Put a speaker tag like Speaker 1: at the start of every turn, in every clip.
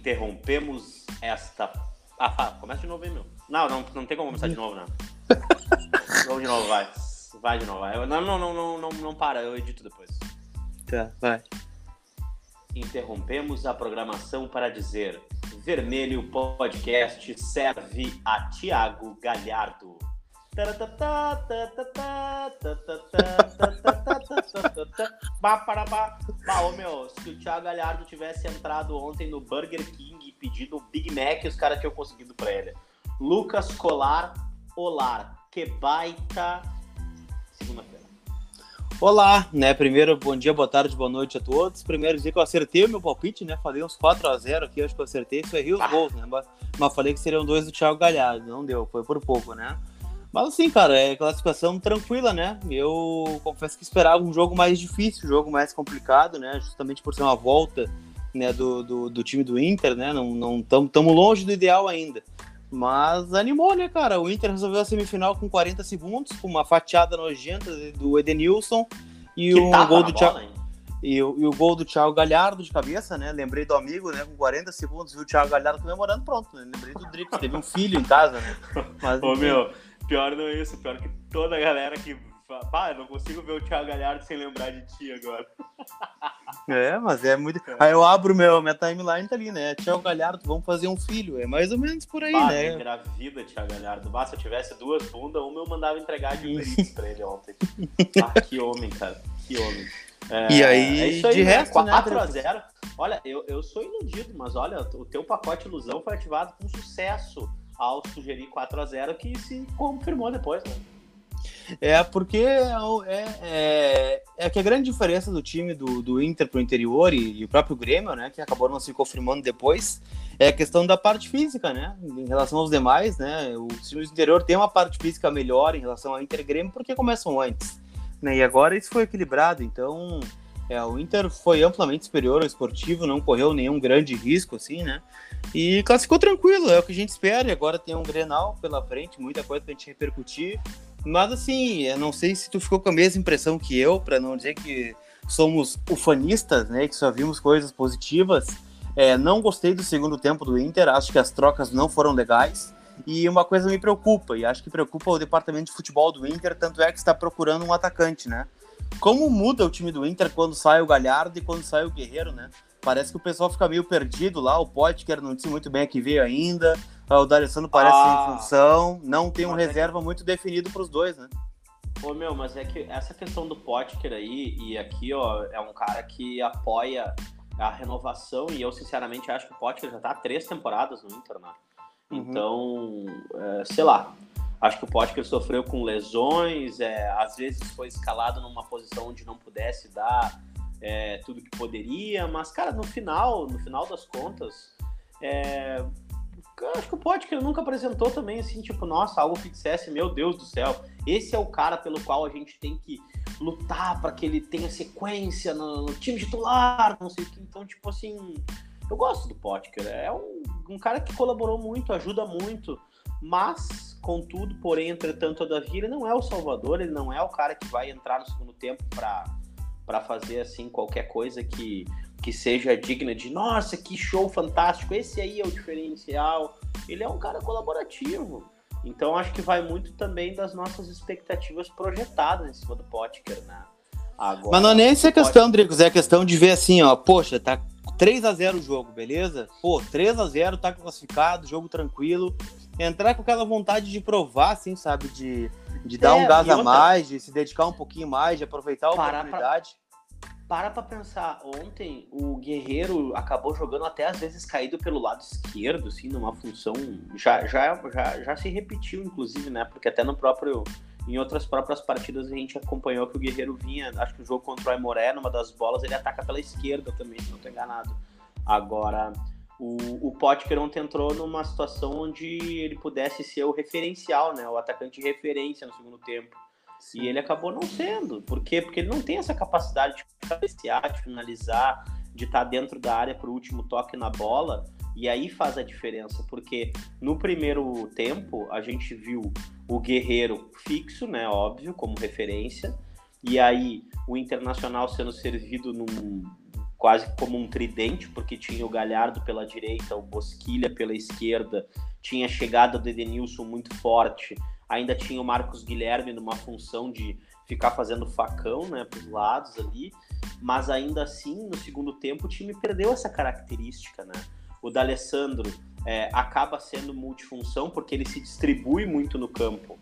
Speaker 1: Interrompemos esta. Ah, começa de novo aí, meu. Não, não, não tem como começar de novo, não. Vamos de novo, vai. Vai de novo, vai. Não, não, não, não, não, não para, eu edito depois.
Speaker 2: Tá, vai.
Speaker 1: Interrompemos a programação para dizer: Vermelho Podcast serve a Tiago Galhardo. Bah, ô meu, se o Thiago Galhardo tivesse entrado ontem no Burger King e pedido o Big Mac, os caras tinham conseguido pra ele. Lucas Colar, Olar, que baita segunda-feira.
Speaker 2: Olá, né? Primeiro, bom dia, boa tarde, boa noite a todos. Primeiro dizer que eu acertei o meu palpite, né? Falei uns 4x0 aqui, acho que eu acertei, só errei os gols, né? Mas, mas falei que seriam dois do Thiago Galhardo, não deu, foi por pouco, né? Mas assim, cara, é classificação tranquila, né? Eu confesso que esperava um jogo mais difícil, um jogo mais complicado, né? Justamente por ser uma volta né, do, do, do time do Inter, né? Não estamos longe do ideal ainda. Mas animou, né, cara? O Inter resolveu a semifinal com 40 segundos, com uma fatiada nojenta do Edenilson e o gol do Thiago. E o, e o gol do Thiago Galhardo de cabeça, né? Lembrei do amigo, né? Com 40 segundos, viu o Thiago Galhardo comemorando, pronto. Né? Lembrei do Drix, teve um filho em casa, né?
Speaker 1: Mas, Ô, meu, Pior não é isso, pior que toda a galera que. Pá, eu não consigo ver o Thiago Galhardo sem lembrar de ti agora.
Speaker 2: É, mas é muito. É. Aí eu abro meu, minha timeline tá ali, né? Thiago Galhardo, vamos fazer um filho. É mais ou menos por aí, bah, né?
Speaker 1: Engravida, Thiago Galhardo. Bah, se eu tivesse duas bundas, uma eu mandava entregar de Uber pra ele ontem. ah, que homem, cara. Que homem.
Speaker 2: É, e aí, é aí de né? resto,
Speaker 1: 4 né? a 0 Olha, eu, eu sou iludido, mas olha, o teu pacote ilusão foi ativado com sucesso ao sugerir 4 a 0 que se confirmou depois, né?
Speaker 2: É, porque é, é, é, é, que a grande diferença do time do, do Inter pro interior e, e, o próprio Grêmio, né, que acabou não se confirmando depois, é a questão da parte física, né, em relação aos demais, né, o time do interior tem uma parte física melhor em relação ao Inter Grêmio porque começam antes, né, e agora isso foi equilibrado, então é, o Inter foi amplamente superior ao esportivo, não correu nenhum grande risco, assim, né? E classificou tranquilo, é o que a gente espera. E agora tem um Grenal pela frente, muita coisa pra gente repercutir. Mas, assim, eu não sei se tu ficou com a mesma impressão que eu, para não dizer que somos ufanistas, né? Que só vimos coisas positivas. É, não gostei do segundo tempo do Inter, acho que as trocas não foram legais. E uma coisa me preocupa, e acho que preocupa o departamento de futebol do Inter, tanto é que está procurando um atacante, né? Como muda o time do Inter quando sai o Galhardo e quando sai o Guerreiro, né? Parece que o pessoal fica meio perdido lá. O Potker não disse muito bem a que veio ainda. O D'Alessandro parece ah, sem função. Não tem um é reserva é que... muito definido para os dois, né?
Speaker 1: Ô, meu, mas é que essa questão do Potker aí, e aqui, ó, é um cara que apoia a renovação, e eu, sinceramente, acho que o Potker já tá há três temporadas no Inter, né? Uhum. Então, é, sei lá, Acho que o Potker sofreu com lesões, é, às vezes foi escalado numa posição onde não pudesse dar é, tudo que poderia, mas, cara, no final, no final das contas, é, acho que o Potker nunca apresentou também, assim, tipo, nossa, algo que dissesse, meu Deus do céu, esse é o cara pelo qual a gente tem que lutar para que ele tenha sequência no, no, time titular, não sei o que. Então, tipo assim, eu gosto do Potker, é um, um cara que colaborou muito, ajuda muito, mas, contudo, porém, entretanto, todavia, ele não é o salvador, ele não é o cara que vai entrar no segundo tempo para fazer assim qualquer coisa que, que seja digna de nossa, que show fantástico, esse aí é o diferencial. Ele é um cara colaborativo. Então acho que vai muito também das nossas expectativas projetadas em cima do Potker, né?
Speaker 2: Agora, Mas não é nem essa questão, Dricos, é a questão de ver assim, ó, poxa, tá 3 a 0 o jogo, beleza? Pô, 3 a 0 tá classificado, jogo tranquilo entrar com aquela vontade de provar, assim, sabe? De, de dar é, um gás a mais, de se dedicar um pouquinho mais, de aproveitar a oportunidade.
Speaker 1: Pra, para pra pensar, ontem o Guerreiro acabou jogando até às vezes caído pelo lado esquerdo, assim, numa função. Já, já, já, já se repetiu, inclusive, né? Porque até no próprio. Em outras próprias partidas a gente acompanhou que o Guerreiro vinha, acho que o jogo contra o Aimoré, numa das bolas, ele ataca pela esquerda também, se não estou enganado. Agora, o, o Potker ontem entrou numa situação onde ele pudesse ser o referencial, né? O atacante de referência no segundo tempo. Sim. E ele acabou não sendo. Por quê? Porque ele não tem essa capacidade de cabecear, de finalizar, de estar dentro da área para o último toque na bola. E aí faz a diferença, porque no primeiro tempo a gente viu o Guerreiro fixo, né? Óbvio, como referência. E aí o Internacional sendo servido num, quase como um tridente, porque tinha o Galhardo pela direita, o Bosquilha pela esquerda, tinha a chegada do Edenilson muito forte, ainda tinha o Marcos Guilherme numa função de ficar fazendo facão né, para os lados ali, mas ainda assim, no segundo tempo, o time perdeu essa característica. Né? O D'Alessandro é, acaba sendo multifunção porque ele se distribui muito no campo.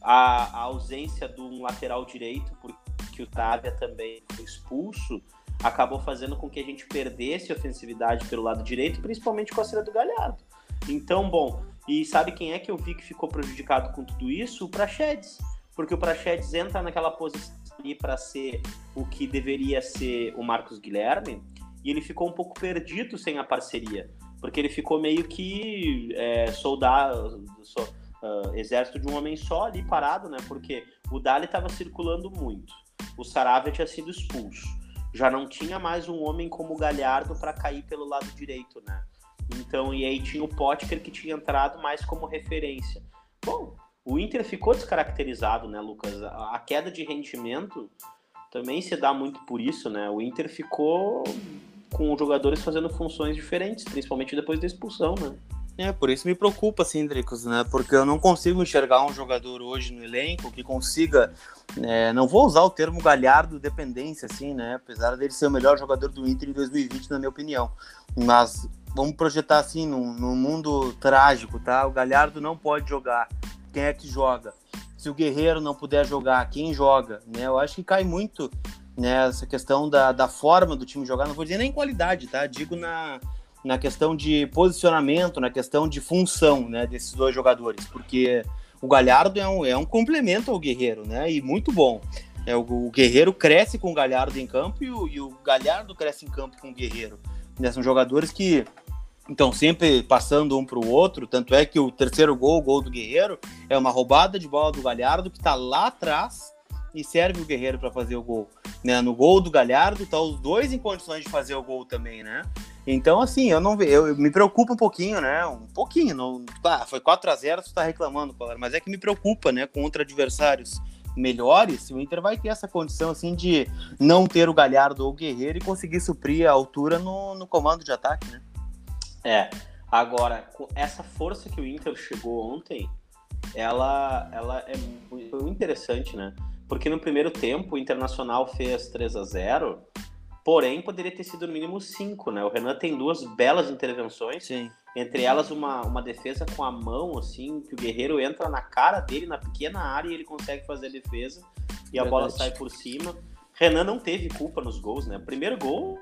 Speaker 1: A, a ausência de um lateral direito, porque o Távia também foi expulso, acabou fazendo com que a gente perdesse ofensividade pelo lado direito, principalmente com a saída do Galhardo. Então, bom, e sabe quem é que eu vi que ficou prejudicado com tudo isso? O Praxedes. Porque o Praxedes entra naquela posição ali para ser o que deveria ser o Marcos Guilherme, e ele ficou um pouco perdido sem a parceria. Porque ele ficou meio que é, soldado, so, uh, exército de um homem só ali parado, né? Porque o Dali estava circulando muito. O Saravia tinha sido expulso já não tinha mais um homem como o Galhardo para cair pelo lado direito, né? Então, e aí tinha o Potker que tinha entrado mais como referência. Bom, o Inter ficou descaracterizado, né, Lucas? A queda de rendimento também se dá muito por isso, né? O Inter ficou com jogadores fazendo funções diferentes, principalmente depois da expulsão, né?
Speaker 2: É, por isso me preocupa, assim, Dricos, né? Porque eu não consigo enxergar um jogador hoje no elenco que consiga. É, não vou usar o termo galhardo dependência, assim, né? Apesar dele ser o melhor jogador do Inter em 2020, na minha opinião. Mas vamos projetar assim, num, num mundo trágico, tá? O Galhardo não pode jogar. Quem é que joga? Se o Guerreiro não puder jogar, quem joga? Né? Eu acho que cai muito né, questão da, da forma do time jogar. Não vou dizer nem qualidade, tá? Digo na na questão de posicionamento, na questão de função né, desses dois jogadores, porque o Galhardo é um, é um complemento ao Guerreiro, né? E muito bom. É, o, o Guerreiro cresce com o Galhardo em campo e o, e o Galhardo cresce em campo com o Guerreiro. Né, são jogadores que estão sempre passando um para o outro, tanto é que o terceiro gol, o gol do Guerreiro, é uma roubada de bola do Galhardo que está lá atrás e serve o Guerreiro para fazer o gol. Né? No gol do Galhardo, tá os dois em condições de fazer o gol também, né? Então, assim, eu não eu, eu me preocupa um pouquinho, né? Um pouquinho. Não, ah, foi 4 a 0 você tá reclamando, mas é que me preocupa, né? Contra adversários melhores, o Inter vai ter essa condição, assim, de não ter o Galhardo ou o Guerreiro e conseguir suprir a altura no, no comando de ataque, né?
Speaker 1: É. Agora, essa força que o Inter chegou ontem, ela, ela é muito interessante, né? Porque no primeiro tempo o Internacional fez 3 a 0 Porém, poderia ter sido no mínimo cinco, né? O Renan tem duas belas intervenções.
Speaker 2: Sim.
Speaker 1: Entre elas, uma, uma defesa com a mão, assim, que o Guerreiro entra na cara dele, na pequena área, e ele consegue fazer a defesa. E a bola sai por cima. Renan não teve culpa nos gols, né? Primeiro gol,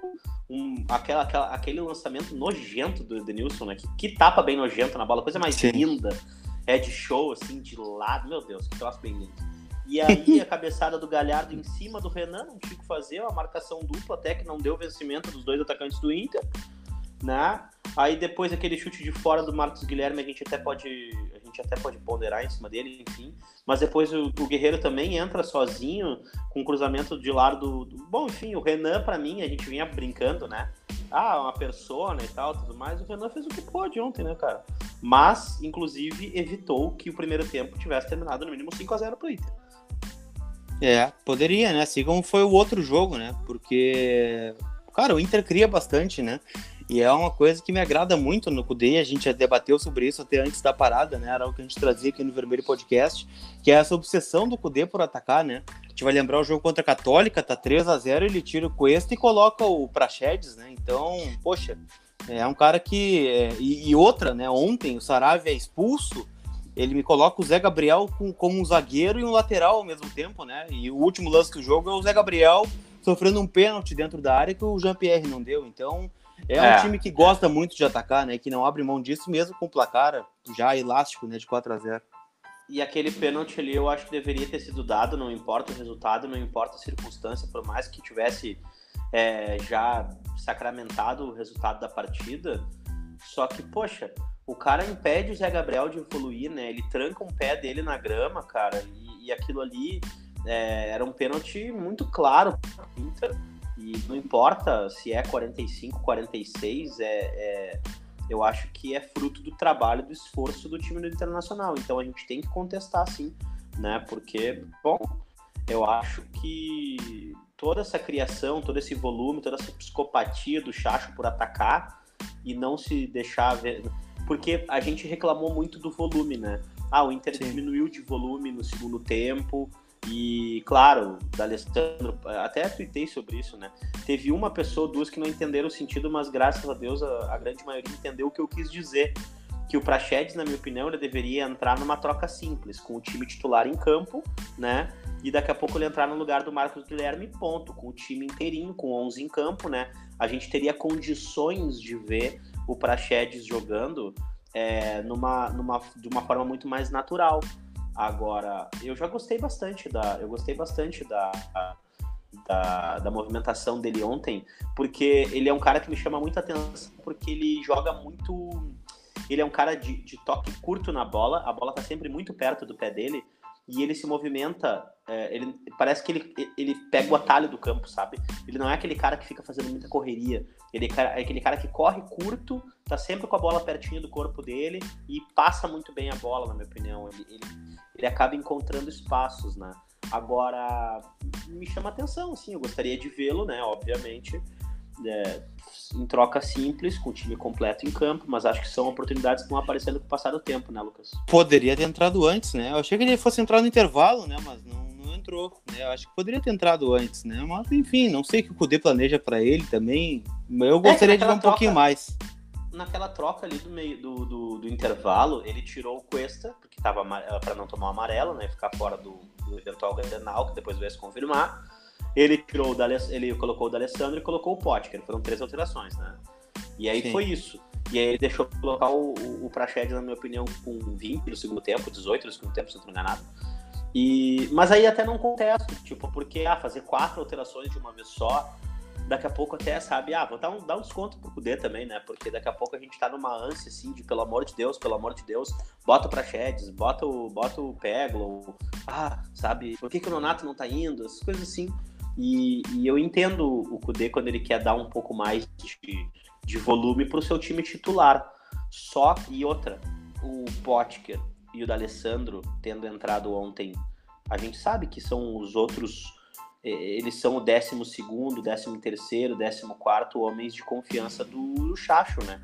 Speaker 1: um, aquela, aquela, aquele lançamento nojento do Denilson, né? Que, que tapa bem nojento na bola, coisa mais Sim. linda. É de show, assim, de lado. Meu Deus, que troço bem lindo. E aí a cabeçada do Galhardo em cima do Renan, não tinha o que fazer, uma marcação dupla até que não deu vencimento dos dois atacantes do Inter, né? Aí depois aquele chute de fora do Marcos Guilherme, a gente até pode, a gente até pode ponderar em cima dele, enfim. Mas depois o, o Guerreiro também entra sozinho com cruzamento de lado do, bom, enfim, o Renan para mim, a gente vinha brincando, né? Ah, uma persona e tal, tudo mais. O Renan fez o que pôde ontem, né, cara? Mas, inclusive, evitou que o primeiro tempo tivesse terminado no mínimo 5 a 0 pro Inter.
Speaker 2: É, poderia, né? Assim como foi o outro jogo, né? Porque, cara, o Inter cria bastante, né? E é uma coisa que me agrada muito no Cudê, a gente já debateu sobre isso até antes da parada, né? Era o que a gente trazia aqui no Vermelho Podcast, que é essa obsessão do Cudê por atacar, né? A gente vai lembrar o jogo contra a Católica, tá 3 a 0 ele tira o Cuesta e coloca o Praxedes, né? Então, poxa, é um cara que. É... E, e, outra, né? Ontem o Saravia é expulso ele me coloca o Zé Gabriel com, como um zagueiro e um lateral ao mesmo tempo, né? E o último lance do jogo é o Zé Gabriel sofrendo um pênalti dentro da área que o Jean-Pierre não deu. Então, é, é um time que gosta é. muito de atacar, né? Que não abre mão disso mesmo com o placar já elástico, né? De 4 a 0
Speaker 1: E aquele pênalti ali eu acho que deveria ter sido dado, não importa o resultado, não importa a circunstância, por mais que tivesse é, já sacramentado o resultado da partida. Só que, poxa, o cara impede o Zé Gabriel de evoluir, né? Ele tranca um pé dele na grama, cara, e, e aquilo ali é, era um pênalti muito claro Inter. E não importa se é 45, 46, é, é, eu acho que é fruto do trabalho, do esforço do time do Internacional. Então a gente tem que contestar sim, né? Porque, bom, eu acho que toda essa criação, todo esse volume, toda essa psicopatia do Chacho por atacar e não se deixar ver. Porque a gente reclamou muito do volume, né? Ah, o Inter Sim. diminuiu de volume no segundo tempo. E, claro, da Alessandro, até tuitei sobre isso, né? Teve uma pessoa, duas que não entenderam o sentido, mas graças a Deus a, a grande maioria entendeu o que eu quis dizer. Que o Prachedes, na minha opinião, ele deveria entrar numa troca simples, com o time titular em campo, né? E daqui a pouco ele entrar no lugar do Marcos Guilherme, ponto, com o time inteirinho, com 11 em campo, né? A gente teria condições de ver o Prachedes jogando é, numa, numa, de uma forma muito mais natural. Agora, eu já gostei bastante da, eu gostei bastante da, da, da, movimentação dele ontem, porque ele é um cara que me chama muita atenção, porque ele joga muito. Ele é um cara de, de toque curto na bola, a bola tá sempre muito perto do pé dele, e ele se movimenta, é, ele parece que ele, ele pega o atalho do campo, sabe? Ele não é aquele cara que fica fazendo muita correria. Ele é, é aquele cara que corre curto, tá sempre com a bola pertinho do corpo dele e passa muito bem a bola, na minha opinião. Ele, ele, ele acaba encontrando espaços, né? Agora, me chama atenção, sim, eu gostaria de vê-lo, né, obviamente, é, em troca simples, com o time completo em campo, mas acho que são oportunidades que vão aparecendo com o passar do tempo, né, Lucas?
Speaker 2: Poderia ter entrado antes, né? Eu achei que ele fosse entrar no intervalo, né, mas não, não entrou, né? Eu acho que poderia ter entrado antes, né? Mas, enfim, não sei o que o Kudê planeja para ele também. Eu é, gostaria é de ver um troca... pouquinho mais
Speaker 1: naquela troca ali do meio do, do, do intervalo, ele tirou o Cuesta, porque tava para não tomar o amarelo, né? Ficar fora do, do eventual Grenal, que depois veio se confirmar. Ele tirou o ele colocou o D'Alessandro e colocou o Potker. Foram três alterações, né? E aí Sim. foi isso. E aí ele deixou colocar o, o, o Prached, na minha opinião, com 20 no segundo tempo, 18 no segundo tempo, se não estou enganado. E, mas aí até não contesto, tipo, porque ah, fazer quatro alterações de uma vez só daqui a pouco até, sabe, ah, vou dar um, dar um desconto pro Cudê também, né? Porque daqui a pouco a gente tá numa ânsia, assim, de pelo amor de Deus, pelo amor de Deus, bota o Prachedes, bota o, bota o Peglo, ah, sabe, por que, que o Nonato não tá indo? Essas coisas assim. E, e eu entendo o Cudê quando ele quer dar um pouco mais de, de volume pro seu time titular. Só e outra, o Potker e o D'Alessandro tendo entrado ontem, a gente sabe que são os outros eles são o 12 segundo, 13 terceiro, 14 quarto homens de confiança do Chacho, né?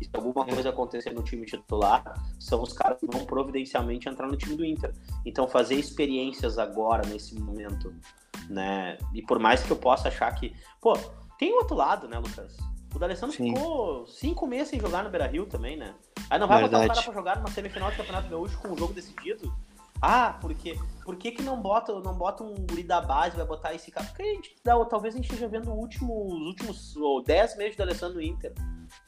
Speaker 1: E se alguma é. coisa acontecer no time titular, são os caras que vão providencialmente entrar no time do Inter. Então fazer experiências agora, nesse momento, né? E por mais que eu possa achar que... Pô, tem outro lado, né, Lucas? O D'Alessandro ficou cinco meses sem jogar no Beira-Rio também, né? Aí não vai Verdade. botar o cara pra jogar numa semifinal de Campeonato Gaúcho com um jogo decidido? Ah, porque por que, que não bota não bota um guri da base, vai botar esse cara? Porque a gente talvez a gente esteja vendo último, os últimos ou 10 meses do Alessandro Inter.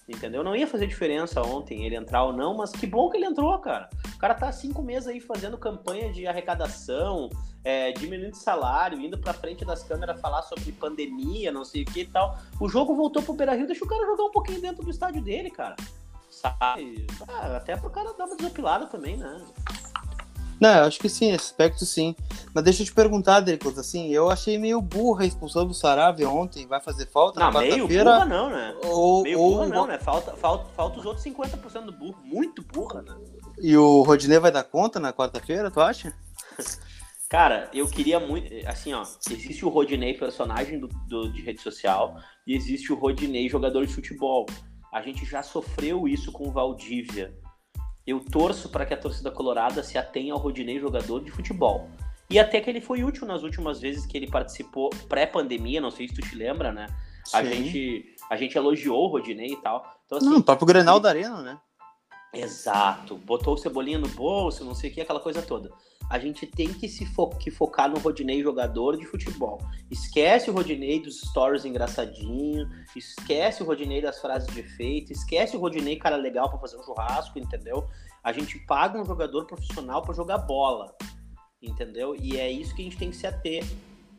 Speaker 1: Entendeu? Não ia fazer diferença ontem ele entrar ou não, mas que bom que ele entrou, cara. O cara tá cinco meses aí fazendo campanha de arrecadação, é, diminuindo salário, indo pra frente das câmeras falar sobre pandemia, não sei o que e tal. O jogo voltou pro Beira Rio, deixa o cara jogar um pouquinho dentro do estádio dele, cara. Sabe? Ah, até pro cara dar uma desopilada também, né?
Speaker 2: Não, eu acho que sim, esse aspecto sim. Mas deixa eu te perguntar, Dricos, assim, eu achei meio burra a expulsão do Saravia ontem, vai fazer falta
Speaker 1: não, na quarta-feira? meio burra não, né? Ou, meio ou... burra não, né? Falta, falta, falta os outros 50% do burro, muito burra, né?
Speaker 2: E o Rodinei vai dar conta na quarta-feira, tu acha?
Speaker 1: Cara, eu queria muito. Assim, ó, existe o Rodinei, personagem do, do, de rede social, e existe o Rodinei, jogador de futebol. A gente já sofreu isso com o Valdívia eu torço para que a torcida colorada se atenha ao Rodinei jogador de futebol. E até que ele foi útil nas últimas vezes que ele participou pré-pandemia, não sei se tu te lembra, né? A gente, a gente elogiou o Rodinei e tal.
Speaker 2: Então, assim, não, o próprio Grenal ele... da Arena, né?
Speaker 1: Exato. Botou o Cebolinha no bolso, não sei o que, aquela coisa toda a gente tem que se fo que focar no Rodinei jogador de futebol. Esquece o Rodinei dos stories engraçadinho, esquece o Rodinei das frases de efeito, esquece o Rodinei cara legal para fazer um churrasco, entendeu? A gente paga um jogador profissional para jogar bola, entendeu? E é isso que a gente tem que se ater,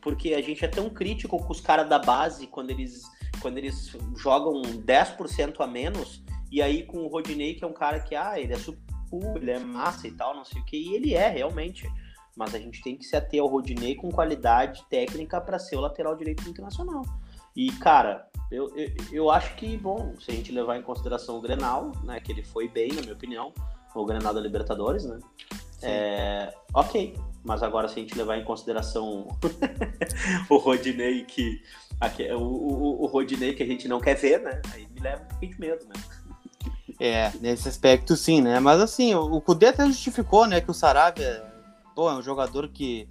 Speaker 1: porque a gente é tão crítico com os caras da base quando eles quando eles jogam 10% a menos, e aí com o Rodinei, que é um cara que, ah, ele é super ele é massa e tal, não sei o que, e ele é realmente. Mas a gente tem que se ater ao Rodinei com qualidade técnica para ser o lateral direito internacional. E, cara, eu, eu, eu, acho que, bom, se a gente levar em consideração o Grenal, né, que ele foi bem, na minha opinião, o Grenal da Libertadores, né? É, ok, mas agora se a gente levar em consideração o Rodinei que o, o, o Rodinei que a gente não quer ver, né? Aí me leva um pouquinho de medo, né?
Speaker 2: É, nesse aspecto sim, né? Mas assim, o, o Kudê até justificou, né, que o Saravia pô, é um jogador que,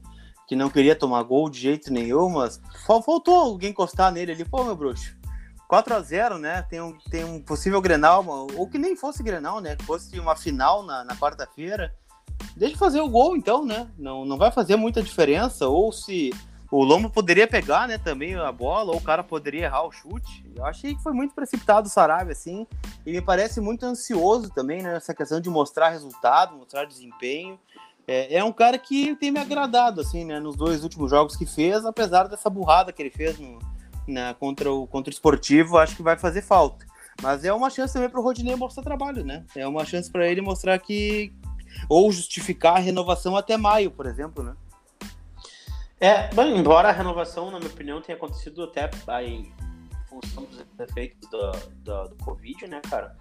Speaker 2: que não queria tomar gol de jeito nenhum, mas faltou alguém encostar nele ali, pô, meu bruxo. 4 a 0 né? Tem um, tem um possível Grenal, ou que nem fosse Grenal, né? Que fosse uma final na, na quarta-feira. Deixa fazer o gol, então, né? Não, não vai fazer muita diferença. Ou se o Lombo poderia pegar, né, também a bola, ou o cara poderia errar o chute. Eu achei que foi muito precipitado o Sarabia, assim, e me parece muito ansioso também, né, nessa questão de mostrar resultado, mostrar desempenho. É, é, um cara que tem me agradado, assim, né, nos dois últimos jogos que fez, apesar dessa burrada que ele fez no, na, contra, o, contra o esportivo, acho que vai fazer falta. Mas é uma chance também para o Rodinei mostrar trabalho, né? É uma chance para ele mostrar que. Ou justificar a renovação até maio, por exemplo, né?
Speaker 1: É, bem, embora a renovação, na minha opinião, tenha acontecido até em função dos efeitos do, do, do Covid, né, cara?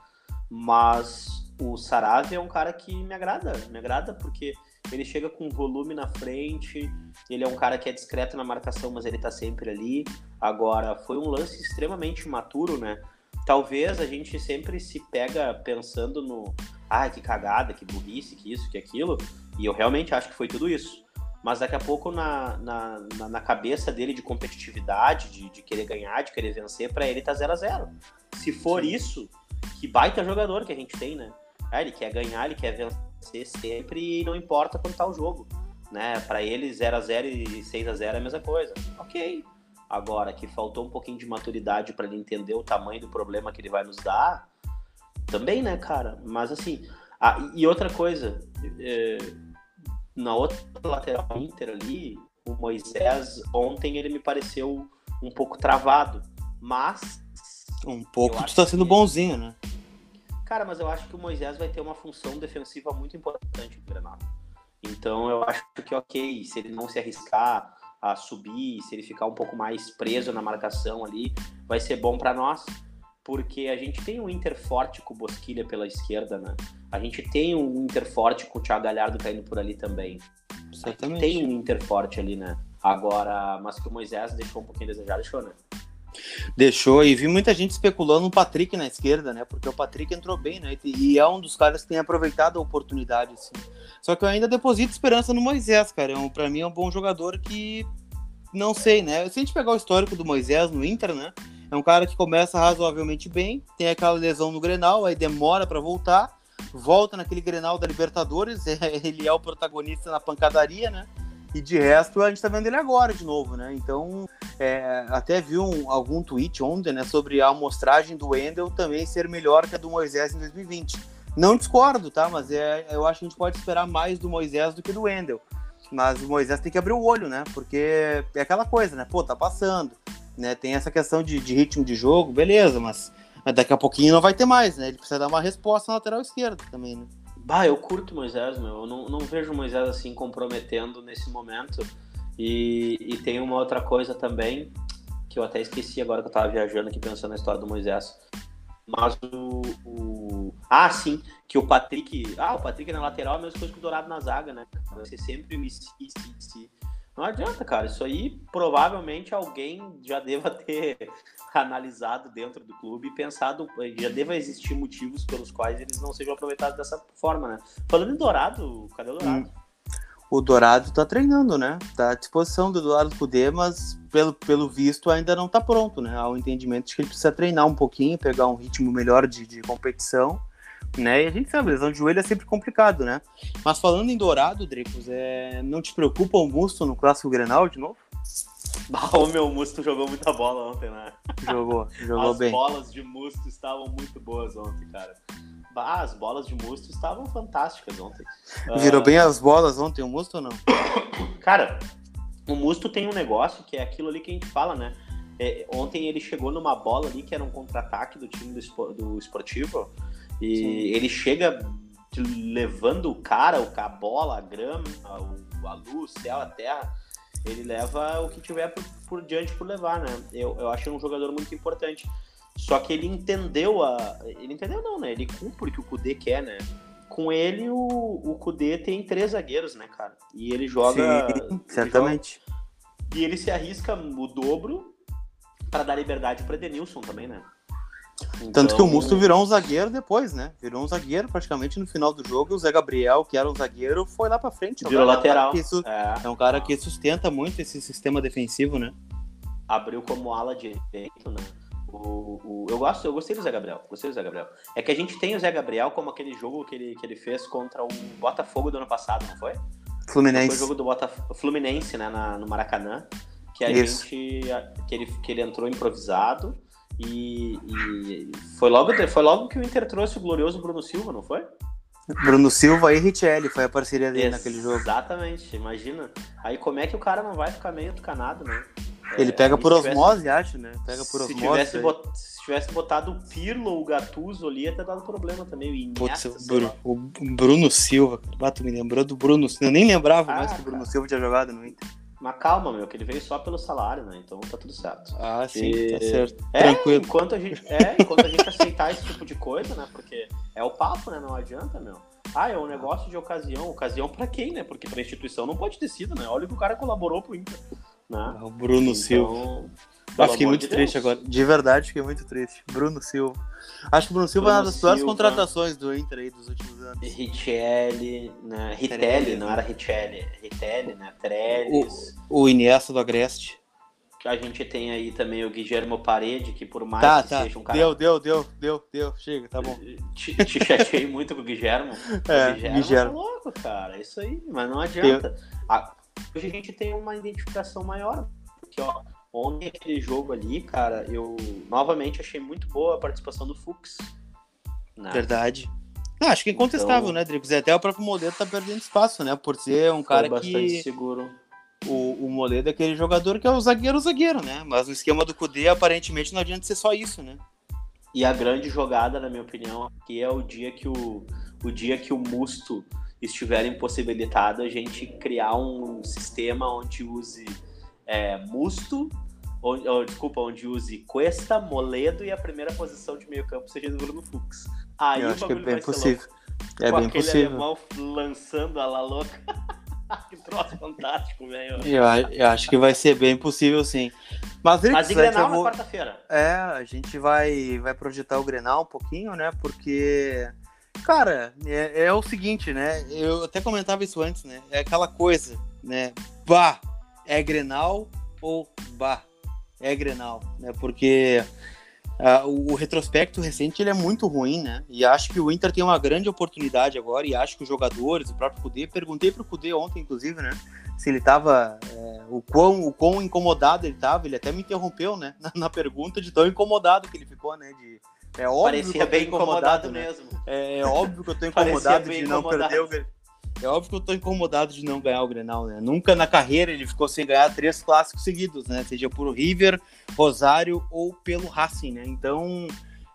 Speaker 1: Mas o Saravia é um cara que me agrada, me agrada porque ele chega com volume na frente, ele é um cara que é discreto na marcação, mas ele tá sempre ali. Agora, foi um lance extremamente maturo, né? Talvez a gente sempre se pega pensando no, ah, que cagada, que burrice, que isso, que aquilo, e eu realmente acho que foi tudo isso mas daqui a pouco na, na, na cabeça dele de competitividade, de, de querer ganhar, de querer vencer, para ele tá 0 a 0 Se for Sim. isso, que baita jogador que a gente tem, né? Ah, ele quer ganhar, ele quer vencer sempre e não importa quanto tá o jogo. Né? Para ele, 0 a 0 e 6 a 0 é a mesma coisa. Ok. Agora, que faltou um pouquinho de maturidade para ele entender o tamanho do problema que ele vai nos dar, também, né, cara? Mas assim. Ah, e outra coisa, é na outra lateral Inter ali, o Moisés, ontem ele me pareceu um pouco travado, mas.
Speaker 2: Um pouco, tu tá sendo que... bonzinho, né?
Speaker 1: Cara, mas eu acho que o Moisés vai ter uma função defensiva muito importante no Granada. Então eu acho que, ok, se ele não se arriscar a subir, se ele ficar um pouco mais preso na marcação ali, vai ser bom para nós porque a gente tem um Inter forte com o Bosquilha pela esquerda, né? A gente tem um Inter forte com o Thiago Galhardo caindo por ali também. Certamente. Tem um Inter forte ali, né? Agora, mas que o Moisés deixou um pouquinho a desejar, deixou, né?
Speaker 2: Deixou, e vi muita gente especulando o Patrick na esquerda, né? Porque o Patrick entrou bem, né? E é um dos caras que tem aproveitado a oportunidade, assim. Só que eu ainda deposito esperança no Moisés, cara. É um, pra mim é um bom jogador que. Não sei, né? Se a gente pegar o histórico do Moisés no Inter, né? É um cara que começa razoavelmente bem, tem aquela lesão no Grenal, aí demora para voltar, volta naquele Grenal da Libertadores, ele é o protagonista na pancadaria, né? E de resto a gente tá vendo ele agora de novo, né? Então, é, até vi um, algum tweet ontem, né, sobre a amostragem do Wendel também ser melhor que a do Moisés em 2020. Não discordo, tá? Mas é, eu acho que a gente pode esperar mais do Moisés do que do Wendel. Mas o Moisés tem que abrir o olho, né? Porque é aquela coisa, né? Pô, tá passando né? Tem essa questão de, de ritmo de jogo, beleza, mas, mas, daqui a pouquinho não vai ter mais, né? Ele precisa dar uma resposta na lateral esquerda também, né?
Speaker 1: Bah, eu curto Moisés, meu. Eu não, não vejo Moisés assim comprometendo nesse momento. E, e tem uma outra coisa também, que eu até esqueci agora que eu tava viajando aqui pensando na história do Moisés. Mas o, o, Ah, sim, que o Patrick. Ah, o Patrick na lateral é a mesma coisa que o Dourado na zaga, né? Ser sempre o si, si, si. Não adianta, cara. Isso aí provavelmente alguém já deva ter analisado dentro do clube e pensado, já deva existir motivos pelos quais eles não sejam aproveitados dessa forma, né? Falando em Dourado, cadê o Dourado? Hum.
Speaker 2: O Dourado tá treinando, né? Tá à disposição do Dourado Cudê, mas pelo, pelo visto ainda não tá pronto, né? Há o um entendimento de que ele precisa treinar um pouquinho, pegar um ritmo melhor de, de competição né? E a gente sabe, lesão de joelho é sempre complicado, né? Mas falando em Dourado, Dricos, é... não te preocupa o Musto no Clássico Grenal de novo?
Speaker 1: Ah, o meu Musto jogou muita bola ontem, né?
Speaker 2: Jogou, jogou
Speaker 1: as
Speaker 2: bem.
Speaker 1: As bolas de Musto estavam muito boas ontem, cara. Ah, as bolas de Musto estavam fantásticas ontem.
Speaker 2: Virou uh... bem as bolas ontem, o Musto ou não?
Speaker 1: Cara, o Musto tem um negócio que é aquilo ali que a gente fala, né? É, ontem ele chegou numa bola ali que era um contra-ataque do time do, do esportivo e Sim. ele chega levando o cara, a bola, a grama, a, luz, o céu, a terra. Ele leva o que tiver por, por diante por levar, né? Eu, eu acho um jogador muito importante. Só que ele entendeu a. Ele entendeu não, né? Ele cumpre o que o Kudê quer, né? com ele o, o Kudê tem três zagueiros, né, cara? E ele joga.
Speaker 2: Sim, certamente.
Speaker 1: Ele joga, e ele se arrisca o dobro para dar liberdade para Edenilson também, né?
Speaker 2: Então... Tanto que o então, Musto virou um zagueiro depois, né? Virou um zagueiro praticamente no final do jogo. O Zé Gabriel, que era um zagueiro, foi lá para frente.
Speaker 1: Virou lateral.
Speaker 2: É um, su... é. é um cara que sustenta muito esse sistema defensivo, né?
Speaker 1: Abriu como ala direito, né? O, o, eu gosto, eu gostei do Zé Gabriel. Gostei do Zé Gabriel. É que a gente tem o Zé Gabriel como aquele jogo que ele, que ele fez contra o Botafogo do ano passado, não foi?
Speaker 2: Fluminense.
Speaker 1: Foi o jogo do Botafogo, Fluminense, né, na, no Maracanã, que a Isso. gente que ele, que ele entrou improvisado e, e, foi logo foi logo que o Inter trouxe o glorioso Bruno Silva, não foi?
Speaker 2: Bruno Silva e Richelli foi a parceria dele Ex naquele jogo.
Speaker 1: Exatamente, imagina. Aí como é que o cara não vai ficar meio tucanado, né?
Speaker 2: Ele pega por osmose, tivesse, acho, né? Pega por
Speaker 1: se
Speaker 2: osmose.
Speaker 1: Tivesse bot, se tivesse botado o Pirlo ou o Gattuso ali, ia ter dado problema também. O, Iniesta,
Speaker 2: Putz, o, Bruno Silva, bato me lembrou do Bruno Silva. Eu nem lembrava ah, mais que o Bruno cara. Silva tinha jogado no Inter.
Speaker 1: Mas calma, meu, que ele veio só pelo salário, né? Então tá tudo certo.
Speaker 2: Ah, sim, e... tá certo.
Speaker 1: É, Tranquilo. Enquanto a gente, é, enquanto a gente aceitar esse tipo de coisa, né? Porque é o papo, né? Não adianta, meu. Ah, é um negócio de ocasião. Ocasião para quem, né? Porque pra instituição não pode ter sido, né? Olha que o cara colaborou pro Inter. Né?
Speaker 2: O Bruno então, Silva. Ah, fiquei muito de triste agora. De verdade, fiquei muito triste. Bruno Silva. Acho que o Bruno Silva Bruno é uma das piores contratações do Inter aí dos últimos anos.
Speaker 1: Richelli, né? Ritelli, não era Richelli. Ritelli, né? Trellis.
Speaker 2: O, o Iniesta do Agreste.
Speaker 1: A gente tem aí também o Guilhermo Parede, que por mais
Speaker 2: tá,
Speaker 1: que
Speaker 2: tá.
Speaker 1: seja um cara.
Speaker 2: Deu, deu, deu, deu, deu. Chega, tá bom.
Speaker 1: Te, te chateei muito com o Guilhermo.
Speaker 2: É,
Speaker 1: o Guilhermo,
Speaker 2: Guilhermo.
Speaker 1: tá louco, cara. Isso aí, mas não adianta. A, hoje a gente tem uma identificação maior. Porque, ó, ontem aquele jogo ali, cara, eu novamente achei muito boa a participação do Fux.
Speaker 2: Né? Verdade. Ah, acho que é incontestável, então, né, Dricos? Até o próprio Moledo tá perdendo espaço, né? Por ser um cara
Speaker 1: bastante
Speaker 2: que...
Speaker 1: seguro
Speaker 2: o, o Moledo é aquele jogador que é o zagueiro zagueiro, né? Mas no esquema do Cudê, aparentemente, não adianta ser só isso, né?
Speaker 1: E a grande jogada, na minha opinião, aqui é o dia que o, o dia que o Musto estiver impossibilitado, a gente criar um sistema onde use é, Musto, onde, ou, desculpa, onde use Cuesta, Moledo e a primeira posição de meio campo seja do Bruno Fux.
Speaker 2: Aí Eu acho que é bem possível. É Com bem aquele possível. alemão
Speaker 1: lançando a la louca. que troço fantástico, velho.
Speaker 2: Eu, eu, acho que vai ser bem possível, sim.
Speaker 1: Mas, Mas em Grenal vou... na quarta-feira.
Speaker 2: É, a gente vai, vai projetar o Grenal um pouquinho, né? Porque, cara, é, é o seguinte, né? Eu até comentava isso antes, né? É aquela coisa, né? Bah, é Grenal ou bah, é Grenal, né? Porque Uh, o, o, retrospecto recente ele é muito ruim, né? E acho que o Inter tem uma grande oportunidade agora, e acho que os jogadores, o próprio Cudê, perguntei pro Cudê ontem, inclusive, né? Se ele tava. É, o, quão, o quão incomodado ele tava, ele até me interrompeu, né? Na, na pergunta de tão incomodado que ele ficou, né? De,
Speaker 1: é óbvio Parecia que eu bem incomodado, incomodado
Speaker 2: né?
Speaker 1: mesmo.
Speaker 2: É, é, óbvio que eu tô incomodado de não incomodado. perder o é óbvio que eu tô incomodado de não ganhar o Grenal, né? Nunca na carreira ele ficou sem ganhar três clássicos seguidos, né? Seja por River, Rosário ou pelo Racing, né? Então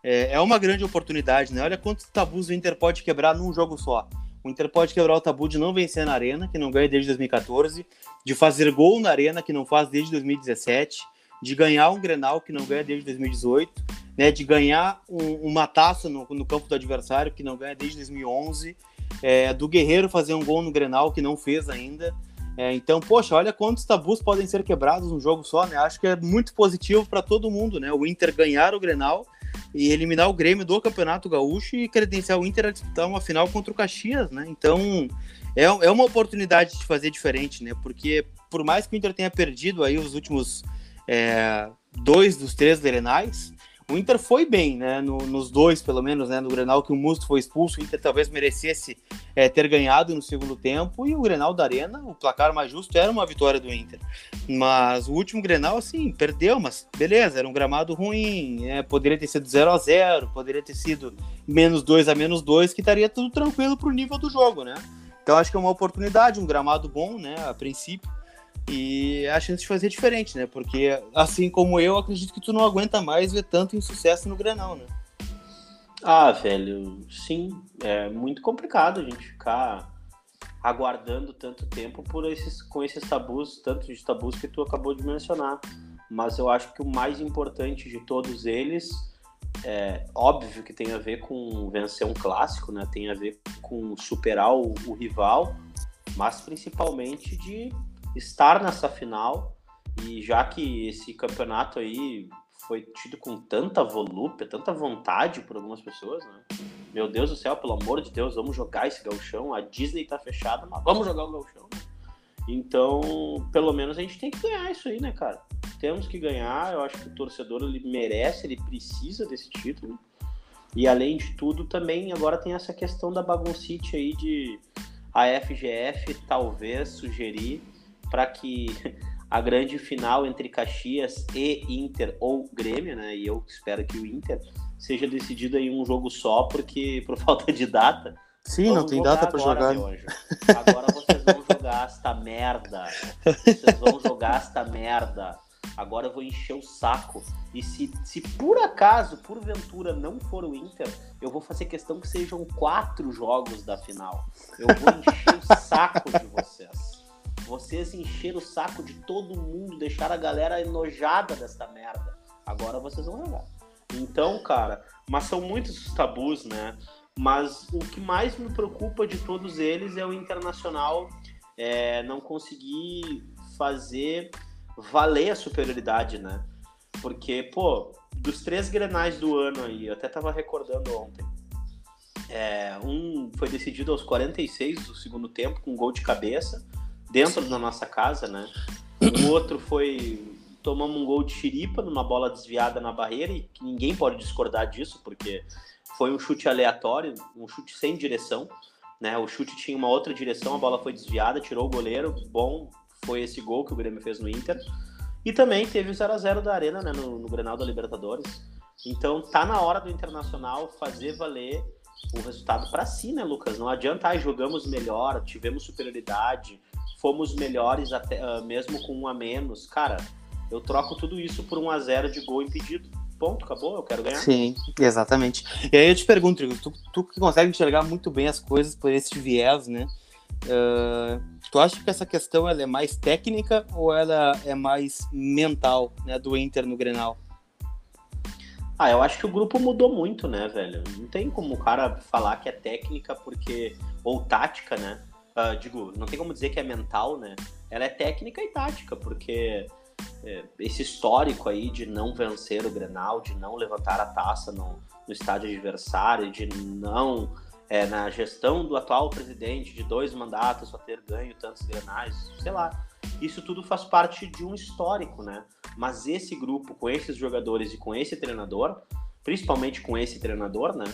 Speaker 2: é, é uma grande oportunidade, né? Olha quantos tabus o Inter pode quebrar num jogo só. O Inter pode quebrar o tabu de não vencer na Arena, que não ganha desde 2014, de fazer gol na Arena, que não faz desde 2017, de ganhar um Grenal, que não ganha desde 2018, né? De ganhar um, uma taça no, no campo do adversário, que não ganha desde 2011 é, do Guerreiro fazer um gol no Grenal que não fez ainda. É, então, poxa, olha quantos tabus podem ser quebrados num jogo só, né? Acho que é muito positivo para todo mundo, né? O Inter ganhar o Grenal e eliminar o Grêmio do Campeonato Gaúcho e credenciar o Inter a disputar uma final contra o Caxias, né? Então, é, é uma oportunidade de fazer diferente, né? Porque por mais que o Inter tenha perdido aí os últimos é, dois dos três Grenais, o Inter foi bem, né? No, nos dois, pelo menos, né? No Grenal que o Musto foi expulso, o Inter talvez merecesse é, ter ganhado no segundo tempo. E o Grenal da Arena, o placar mais justo era uma vitória do Inter. Mas o último Grenal, assim, perdeu, mas beleza, era um gramado ruim. É, poderia ter sido 0 a 0 poderia ter sido menos 2 a menos 2, que estaria tudo tranquilo pro nível do jogo, né? Então acho que é uma oportunidade, um gramado bom, né? A princípio e a chance de fazer diferente, né? Porque, assim como eu, acredito que tu não aguenta mais ver tanto insucesso no Granal, né?
Speaker 1: Ah, velho, sim. É muito complicado a gente ficar aguardando tanto tempo por esses, com esses tabus, tanto de tabus que tu acabou de mencionar. Mas eu acho que o mais importante de todos eles é óbvio que tem a ver com vencer um clássico, né? Tem a ver com superar o, o rival, mas principalmente de estar nessa final e já que esse campeonato aí foi tido com tanta volúpia, tanta vontade por algumas pessoas, né? Meu Deus do céu, pelo amor de Deus, vamos jogar esse gauchão. A Disney tá fechada, mas vamos jogar o gauchão. Então, pelo menos a gente tem que ganhar isso aí, né, cara? Temos que ganhar. Eu acho que o torcedor ele merece, ele precisa desse título. E além de tudo, também agora tem essa questão da baguncite aí de a FGF talvez sugerir para que a grande final entre Caxias e Inter ou Grêmio, né? E eu espero que o Inter seja decidido em um jogo só, porque por falta de data.
Speaker 2: Sim, não tem data para jogar.
Speaker 1: Agora vocês vão jogar esta merda. Vocês vão jogar esta merda. Agora eu vou encher o saco. E se, se por acaso, porventura, não for o Inter, eu vou fazer questão que sejam quatro jogos da final. Eu vou encher o saco de vocês. Vocês encheram o saco de todo mundo, deixaram a galera enojada desta merda. Agora vocês vão jogar. Então, cara, mas são muitos tabus, né? Mas o que mais me preocupa de todos eles é o Internacional é, não conseguir fazer valer a superioridade, né? Porque, pô, dos três grenais do ano aí, eu até tava recordando ontem, é, um foi decidido aos 46 do segundo tempo, com um gol de cabeça, dentro da nossa casa, né? O outro foi tomamos um gol de chiripa numa bola desviada na barreira e ninguém pode discordar disso, porque foi um chute aleatório, um chute sem direção, né? O chute tinha uma outra direção, a bola foi desviada, tirou o goleiro, bom, foi esse gol que o Grêmio fez no Inter. E também teve o 0 a 0 da Arena, né, no, no Grenal da Libertadores. Então tá na hora do Internacional fazer valer o resultado para si, né, Lucas? Não adianta, ah, jogamos melhor, tivemos superioridade, fomos melhores até uh, mesmo com um a menos. Cara, eu troco tudo isso por um a 0 de gol impedido. Ponto, acabou, eu quero ganhar.
Speaker 2: Sim, exatamente. E aí eu te pergunto, tu, tu que consegue enxergar muito bem as coisas por esse viés, né? Uh, tu acha que essa questão ela é mais técnica ou ela é mais mental, né, do Inter no Grenal?
Speaker 1: Ah, eu acho que o grupo mudou muito, né, velho? Não tem como o cara falar que é técnica porque ou tática, né? Uh, digo, não tem como dizer que é mental, né? Ela é técnica e tática, porque é, esse histórico aí de não vencer o Grenal, de não levantar a taça no, no estádio adversário, de não, é, na gestão do atual presidente, de dois mandatos só ter ganho tantos Grenais, sei lá. Isso tudo faz parte de um histórico, né? Mas esse grupo, com esses jogadores e com esse treinador, principalmente com esse treinador, né?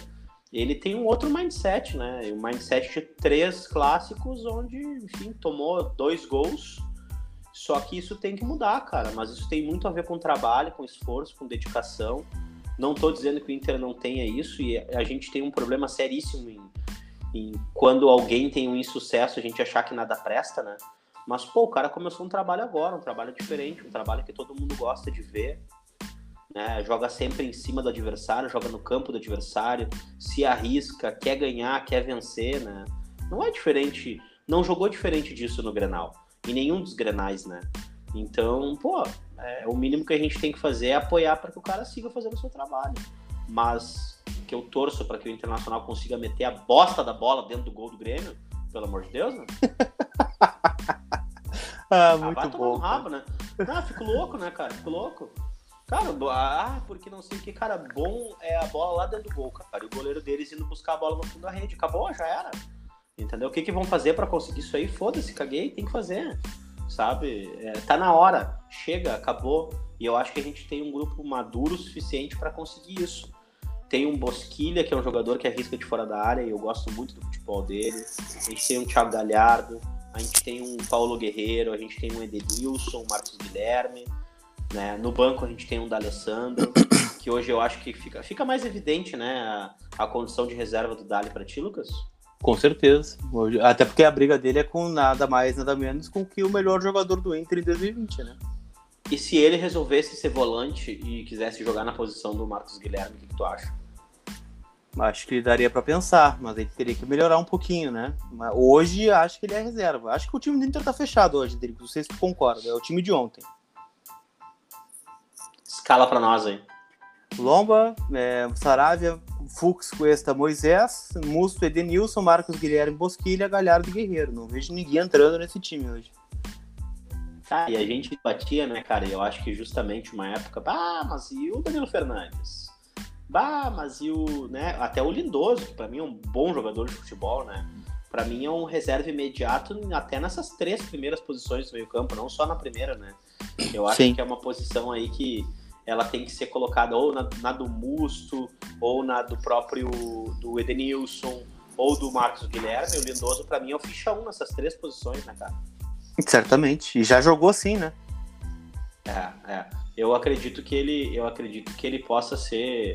Speaker 1: Ele tem um outro mindset, né? Um mindset de três clássicos, onde, enfim, tomou dois gols só que isso tem que mudar, cara. Mas isso tem muito a ver com trabalho, com esforço, com dedicação. Não estou dizendo que o Inter não tenha isso e a gente tem um problema seríssimo em, em quando alguém tem um insucesso a gente achar que nada presta, né? Mas, pô, o cara começou um trabalho agora, um trabalho diferente, um trabalho que todo mundo gosta de ver. Né? Joga sempre em cima do adversário, joga no campo do adversário, se arrisca, quer ganhar, quer vencer, né? Não é diferente, não jogou diferente disso no Grenal em nenhum dos grenais, né? Então, pô, é, o mínimo que a gente tem que fazer é apoiar para que o cara siga fazendo o seu trabalho. Mas que eu torço para que o Internacional consiga meter a bosta da bola dentro do gol do Grêmio, pelo amor de Deus, né?
Speaker 2: ah, muito ah, bom.
Speaker 1: rabo, né? Ah, fico louco, né, cara? Fico louco. Cara, ah, porque não sei o que, cara, bom é a bola lá dentro do gol, cara. E o goleiro deles indo buscar a bola no fundo da rede. Acabou, já era. Entendeu? O que, que vão fazer para conseguir isso aí? Foda-se, caguei, tem que fazer. Sabe? É, tá na hora, chega, acabou. E eu acho que a gente tem um grupo maduro o suficiente para conseguir isso. Tem um Bosquilha, que é um jogador que arrisca de fora da área, e eu gosto muito do futebol dele. A gente tem um Thiago Galhardo, a gente tem um Paulo Guerreiro, a gente tem um Edenilson, um Marcos Guilherme. Né? No banco a gente tem um D'Alessandro, que hoje eu acho que fica, fica mais evidente né, a, a condição de reserva do Dali para ti, Lucas.
Speaker 2: Com certeza. Até porque a briga dele é com nada mais, nada menos com que o melhor jogador do Inter em 2020, né?
Speaker 1: E se ele resolvesse ser volante e quisesse jogar na posição do Marcos Guilherme, o que, que tu acha?
Speaker 2: Acho que daria para pensar, mas ele teria que melhorar um pouquinho, né? Mas hoje acho que ele é reserva. Acho que o time do Inter tá fechado hoje, Drico. Não sei se tu concorda. É o time de ontem.
Speaker 1: Escala para nós aí.
Speaker 2: Lomba, é, Saravia, Fux, Cuesta, Moisés, Musto, Edenilson, Marcos Guilherme, Bosquilha, Galhardo e Guerreiro. Não vejo ninguém entrando nesse time hoje.
Speaker 1: Tá, e a gente batia, né, cara? Eu acho que justamente uma época, bah, mas e o Danilo Fernandes? Bah, mas e o, né, até o Lindoso, que pra mim é um bom jogador de futebol, né? Pra mim é um reserva imediato até nessas três primeiras posições do meio campo, não só na primeira, né? Eu acho Sim. que é uma posição aí que ela tem que ser colocada ou na, na, do Musto, ou na do próprio do Edenilson, ou do Marcos Guilherme. O Lindoso, para mim, é o ficha 1 nessas três posições, né, cara?
Speaker 2: Certamente. E já jogou assim, né?
Speaker 1: É, é. Eu acredito que ele, eu acredito que ele possa ser.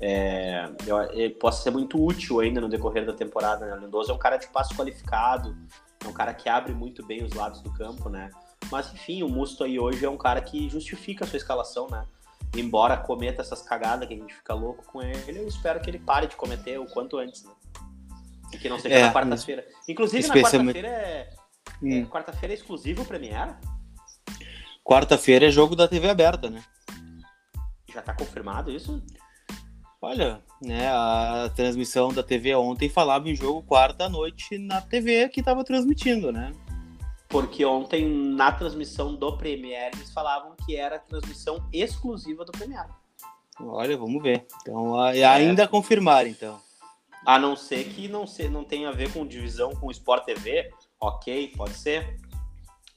Speaker 1: É, ele possa ser muito útil ainda no decorrer da temporada, né? O Lindoso é um cara de passo qualificado, é um cara que abre muito bem os lados do campo, né? Mas enfim, o Musto aí hoje é um cara que justifica a sua escalação, né? embora cometa essas cagadas que a gente fica louco com ele, eu espero que ele pare de cometer o quanto antes, né? E que não seja é, na quarta-feira. Inclusive, na quarta-feira é, hum. é quarta-feira é exclusivo o Premiere?
Speaker 2: Quarta-feira é jogo da TV aberta, né?
Speaker 1: Já tá confirmado isso?
Speaker 2: Olha, né, a transmissão da TV ontem falava em jogo quarta noite na TV que estava transmitindo, né?
Speaker 1: Porque ontem, na transmissão do Premiere, eles falavam que era transmissão exclusiva do Premiere.
Speaker 2: Olha, vamos ver. Então, é. ainda confirmar, então.
Speaker 1: A não ser que não, se, não tenha a ver com divisão com o Sport TV, ok, pode ser.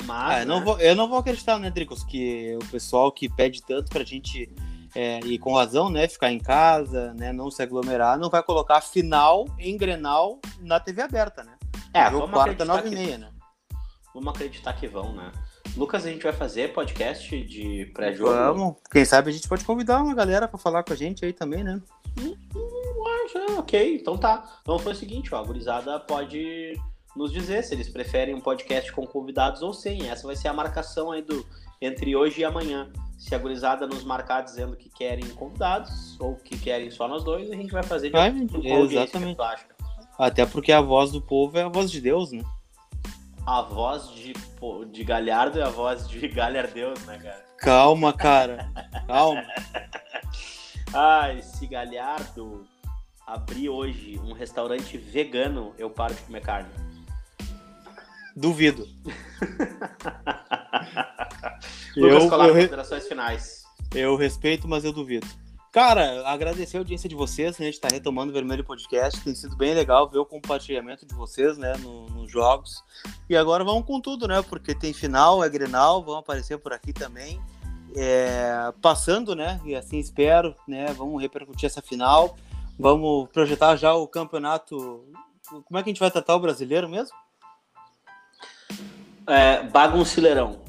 Speaker 1: Mas.
Speaker 2: Ah, eu, não né? vou, eu não vou acreditar, né, Dricos, que o pessoal que pede tanto pra gente, é, e com razão, né, ficar em casa, né, não se aglomerar, não vai colocar final em Grenal na TV aberta, né?
Speaker 1: É, vamos quarta, nove e meia, né? Vamos acreditar que vão, né? Lucas, a gente vai fazer podcast de pré-jogo?
Speaker 2: Vamos. Quem sabe a gente pode convidar uma galera para falar com a gente aí também, né?
Speaker 1: Hum, hum, ok, então tá. Então foi o seguinte, ó, a gurizada pode nos dizer se eles preferem um podcast com convidados ou sem. Essa vai ser a marcação aí do entre hoje e amanhã. Se a gurizada nos marcar dizendo que querem convidados ou que querem só nós dois, a gente vai fazer de
Speaker 2: Ai, exatamente. Até porque a voz do povo é a voz de Deus, né?
Speaker 1: a voz de, de Galhardo e a voz de Galhardeus, né, cara?
Speaker 2: Calma, cara. Calma.
Speaker 1: Ai, se Galhardo abrir hoje um restaurante vegano, eu paro de comer carne.
Speaker 2: Duvido.
Speaker 1: Lucas eu, Colar, eu, considerações finais.
Speaker 2: Eu respeito, mas eu duvido. Cara, agradecer a audiência de vocês, né? A gente tá retomando o Vermelho Podcast. Tem sido bem legal ver o compartilhamento de vocês, né? No, nos jogos. E agora vamos com tudo, né? Porque tem final, é Grenal, vão aparecer por aqui também. É, passando, né? E assim espero, né? Vamos repercutir essa final. Vamos projetar já o campeonato. Como é que a gente vai tratar o brasileiro mesmo?
Speaker 1: É, baguncileirão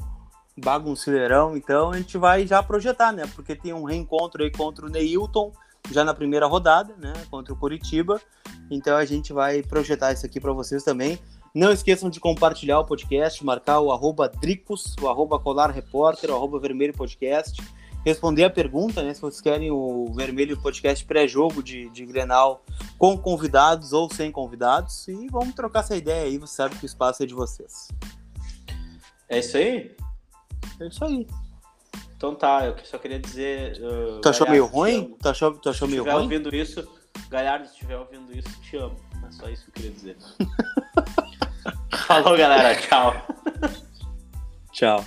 Speaker 2: bagunceirão, então a gente vai já projetar, né? Porque tem um reencontro aí contra o Neilton, já na primeira rodada, né? Contra o Curitiba. Então a gente vai projetar isso aqui para vocês também. Não esqueçam de compartilhar o podcast, marcar o arroba Dricos, o arroba Colar Repórter, o arroba Vermelho Podcast. Responder a pergunta, né? Se vocês querem o Vermelho Podcast pré-jogo de, de Grenal com convidados ou sem convidados. E vamos trocar essa ideia aí, você sabe que o espaço é de vocês.
Speaker 1: É isso aí?
Speaker 2: É isso aí.
Speaker 1: Então tá, eu só queria dizer.
Speaker 2: Uh, tu achou Galhardo, meio ruim? Tu achou, tu achou meio ruim?
Speaker 1: Se estiver ouvindo isso, Galhardo, se estiver ouvindo isso, te amo. É só isso que eu queria dizer. Falou, galera. Tchau.
Speaker 2: Tchau.